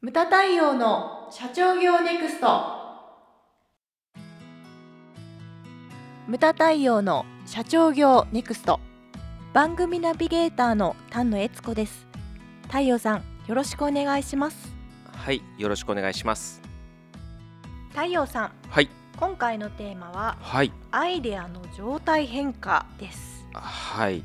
ムタ太陽の社長業ネクスト。ムタ太陽の社長業ネクスト。番組ナビゲーターの丹野悦子です。太陽さんよろしくお願いします。はい、よろしくお願いします。太陽さんはい、今回のテーマははい、アイデアの状態変化です。はい。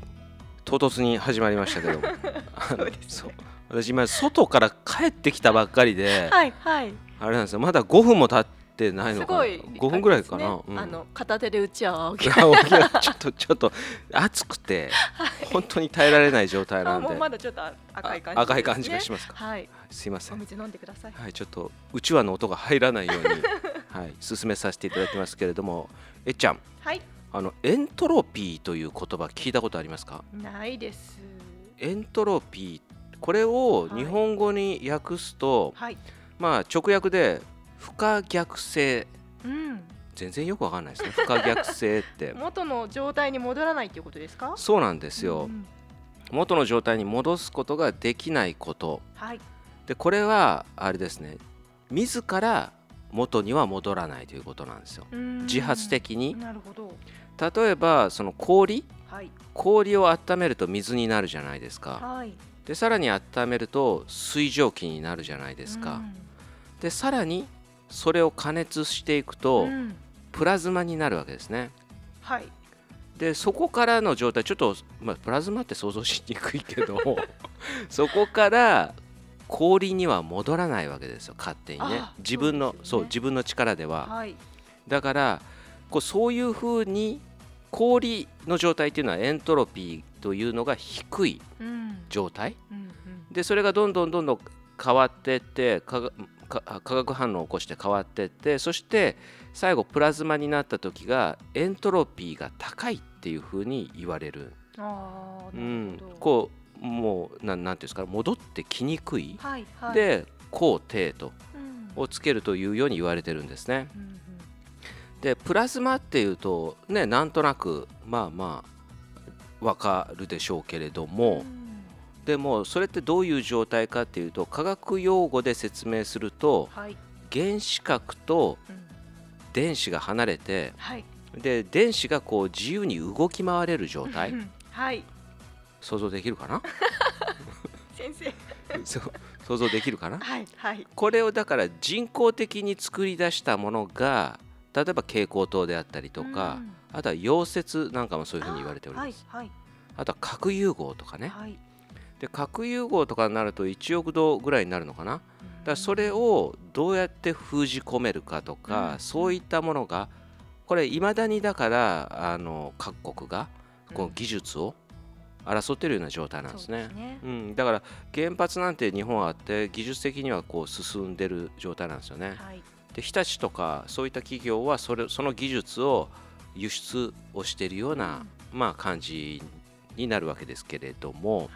唐突に始まりましたけど そうですね私今外から帰ってきたばっかりで、はいはい。あれなんですよ。まだ5分も経ってないのかな？すごい。5分ぐらいかな？あの片手で打ち合わいや起きない ちょっとちょっと暑くて本当に耐えられない状態なんで。あもうまだちょっと赤い感じ、あ赤い感じがしますか？はい。すいません。お水飲んでください。はい、ちょっとうちわの音が入らないように、はい、進めさせていただきますけれども、えっちゃん、はい。あのエントロピーという言葉聞いたことありますか？ないです。エントロピーこれを日本語に訳すと、はい。まあ直訳で不可逆性。うん。全然よくわかんないですね。不可逆性って。元の状態に戻らないっていうことですか？そうなんですよ、うん元の状態に戻すことができないこと。はい。でこれはあれですね。自ら元には戻らないということなんですよ。うん。自発的に。なるほど。例えばその氷？はい。氷を温めると水になるじゃないですか。はいでさらに温めると水蒸気になるじゃないですか、でさらにそれを加熱していくうとんうん。プラズマになるわけですね。はい。でそこからの状態ちょっと、まあ、プラズマって想像しにくいけど そこから氷には戻らないわけですよ勝手にね。あ自分のそうね。そう自分の力では。はい。だからこうそういうふうに氷の状態っていうのはエントロピーというのが低い。うん状態？うんうん。でそれがどんどんどんどん変わってって化学反応を起こして変わってってそして最後プラズマになった時がエントロピーが高いっていうふうに言われる、ああうなんこうもうなんなんていうんですか戻ってきにくい、はいはい。で高低とうん。をつけるというように言われてるんですね。うんうん。でプラズマっていうとねなんとなくまあまあわかるでしょうけれども、うんでもそれってどういう状態かっていうと化学用語で説明するとはい。原子核とうん。電子が離れてはい。で電子がこう自由に動き回れる状態。うんはい。想像できるかな？先生。想像できるかな？はいはい。これをだから人工的に作り出したものが例えば蛍光灯であったりとか、うん。あとは溶接なんかもそういうふうに言われております。はいあとは核融合とかね。はいはいで核融合とかになると1億度ぐらいになるのかな？だからそれをどうやって封じ込めるかとか、うん。そういったものがこれいまだにだからあの各国がこの技術を争っているような状態なんですね。そう。ね。うん、だから原発なんて日本はあって技術的にはこう進んでる状態なんですよね。はい。で日立とかそういった企業はそれその技術を輸出をしているような、まあ、感じになるわけですけれどもはい。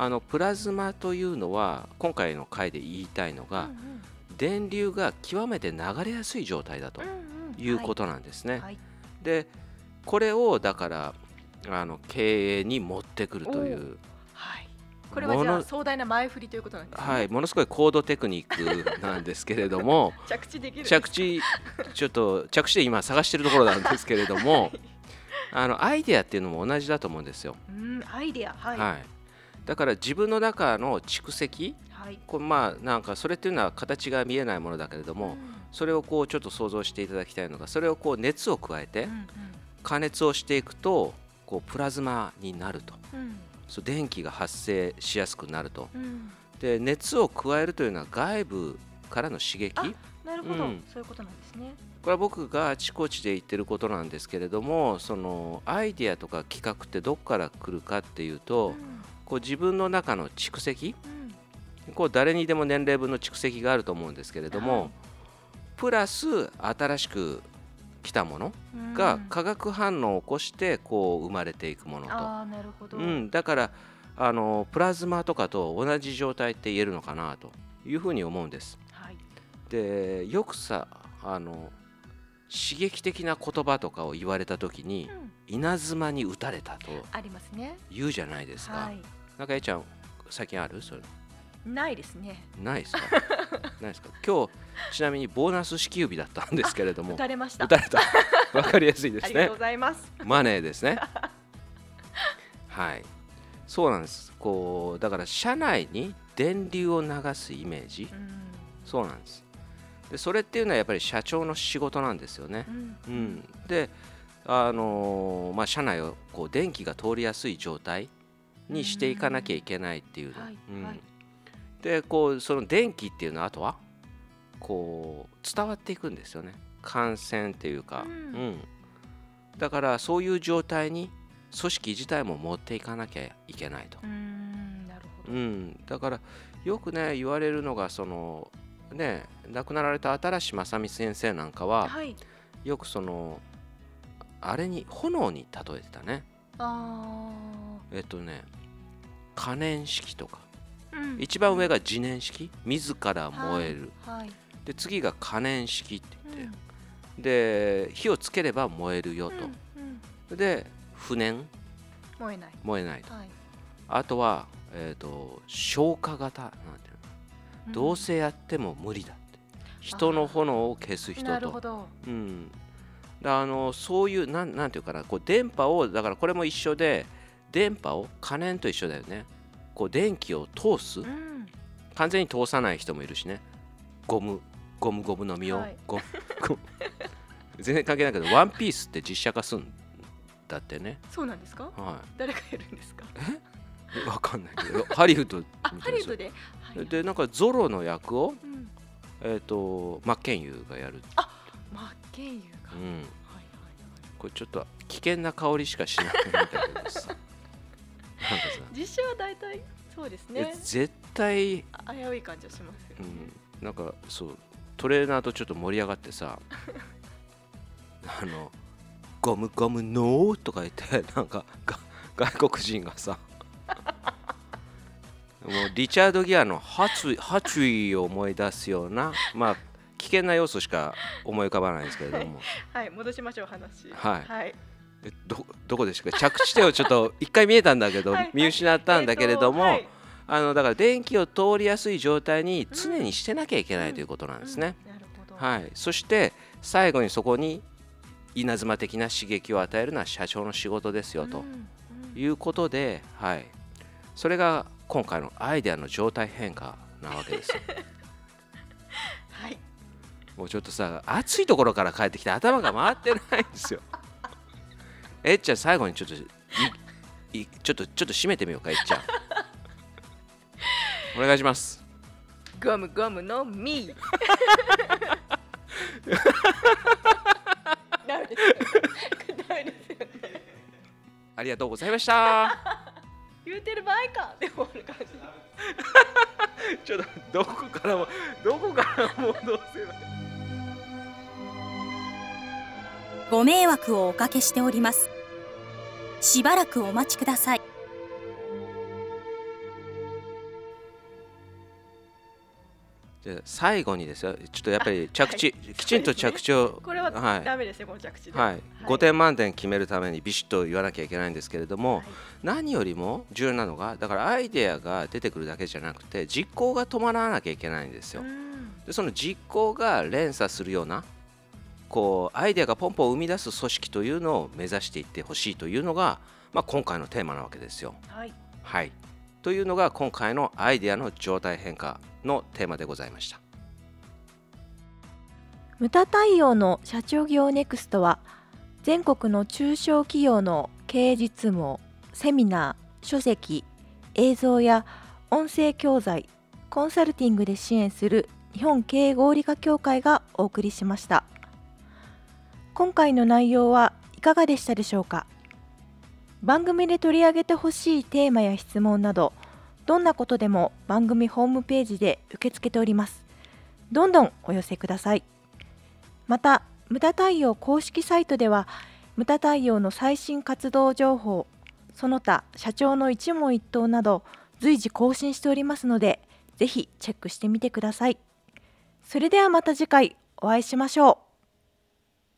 あのプラズマというのは今回の回で言いたいのが、うんうん。電流が極めて流れやすい状態だとうんうん。いうことなんですね。はい。でこれをだからあの経営に持ってくるという、はい。これはじゃあ壮大な前振りということなんですね。はい、ものすごい高度テクニックなんですけれども 着地できる着地ちょっと着地で今探してるところなんですけれどもあのアイデアっていうのも同じだと思うんですよ。うんアイデアはい。はい。だから自分の中の蓄積はい。これまあなんかそれっていうのは形が見えないものだけれども、それをこうちょっと想像していただきたいのがそれをこう熱を加えてうん加熱をしていくとこうプラズマになると。うん。そう電気が発生しやすくなると。うんうん。で熱を加えるというのは外部からの刺激あなるほど。うん。そういうことなんですね。これは僕があちこちで言ってることなんですけれどもそのアイデアとか企画ってどこから来るかっていうと、こう自分の中の蓄積。うん。こう誰にでも年齢分の蓄積があると思うんですけれども、はい。プラス新しく来たものうん。が化学反応を起こしてこう生まれていくものと、ああなるほど。うん、だからあのプラズマとかと同じ状態って言えるのかなというふうに思うんです。はいでよくさあの刺激的な言葉とかを言われた時にうん。稲妻に打たれたとありますね。言うじゃないですか。はい。なんかえちゃん最近ある？それないですね。ないですか？ないですか？今日ちなみにボーナス支給日だったんですけれども打たれました。打たれた。わかりやすいですね。ありがとうございます。マネーですね。はい。そうなんです。こうだから車内に電流を流すイメージ？うん。そうなんですでそれっていうのはやっぱり社長の仕事なんですよね。うん。うん、で、あのーまあ、車内をこう電気が通りやすい状態にしていかなきゃいけないっていう。の。はいうん。はい。でこうその電気っていうのはあとはこう伝わっていくんですよね。感染っていうか、うん。だからそういう状態に組織自体も持っていかなきゃいけないと。うんなるほうどん、だからよくね言われるのがそのね亡くなられた新し正美先生なんかは、はい。よくそのあれに炎に例えてたね。あえっとね可燃式とか。ーうん。一番上が自燃式？自ら燃える、はいで次が可燃式ってうん言って、で火をつければ燃えるようんうん。と、で不燃？燃えない。燃えないと。はい。あとは、えー、と消火型なんていうの？どうせやっても無理だって。人の炎を消す人と。うん、だあのそういうなんなんていうかなこう電波をだからこれも一緒で電波を可燃と一緒だよね。こう電気を通す。うん。完全に通さない人もいるしね。ゴム。ゴムゴムの実を、はい。ゴムゴム。全然関係ないけどワンピースって実写化すんだってね。そうなんですか？は誰がやるんですか？いわかんないけど。ハリウッドハリウッドで？はいでなんかゾロの役をうん。えっ、とマッケンユーがやるマッケンユーがうん。はいはいこれちょっと危険な香りしかしないみたいなさなんかさ。実写は大体そうですえね絶対、あ危うい感じはしますよ。ねうん、なんかそうトレーナーとちょっと盛り上がってさ あのゴムゴムノーとか言ってなんかが外国人がさもうリチャード・ギアの発意発意を思い出すようなまあ危険な要素しか思い浮かばないんですけれども。はい。戻しましょう話。はい。はい。えどどこでしたか着地点をちょっと一回見えたんだけどはい。はい見失ったんだけれども、はい。あのだから電気を通りやすい状態に常にしてなきゃいけないということなんですね。うん。なるほど。はい、そして最後にそこに稲妻的な刺激を与えるのは社長の仕事ですよということで、はい、それが今回のアイデアの状態変化なわけですよ。はいもうちょっとさ暑いところから帰ってきて頭が回ってないんですよ。えっちゃん最後にちょっといいちょっとちょっと締めてみようかえっちゃん。お願いします。ゴムゴムのミーダメですよダメですよねありがとうございました。言うてる場合かで終わる感じ。ちょっとどこからもどこからもどうせ。ばご迷惑をおかけしております。しばらくお待ちください。じゃあ最後にですよ。ちょっとやっぱり着地、きちんと着地を ははい。ダメですねこの着地で。はい、5点満点決めるためにビシッと言わなきゃいけないんですけれども、はい。何よりも重要なのがだからアイデアが出てくるだけじゃなくて実行が伴わなきゃいけないんですよ。うん。でその実行が連鎖するようなこうアイデアがポンポン生み出す組織というのを目指していってほしいというのが、まあ、今回のテーマなわけですよ。はい。はい、というのが今回のアイデアの状態変化のテーマでございました。無駄対応の社長業ネクストは全国の中小企業の経営実務をセミナー、書籍、映像や音声教材、コンサルティングで支援する日本経営合理化協会がお送りしました。今回の内容はいかがでしたでしょうか？番組で取り上げてほしいテーマや質問などどんなことでも番組ホームページで受け付けております。どんどんお寄せください。また無駄太陽公式サイトでは無駄太陽の最新活動情報その他社長の一問一答など随時更新しておりますのでぜひチェックしてみてください。それではまた次回お会いしましょう。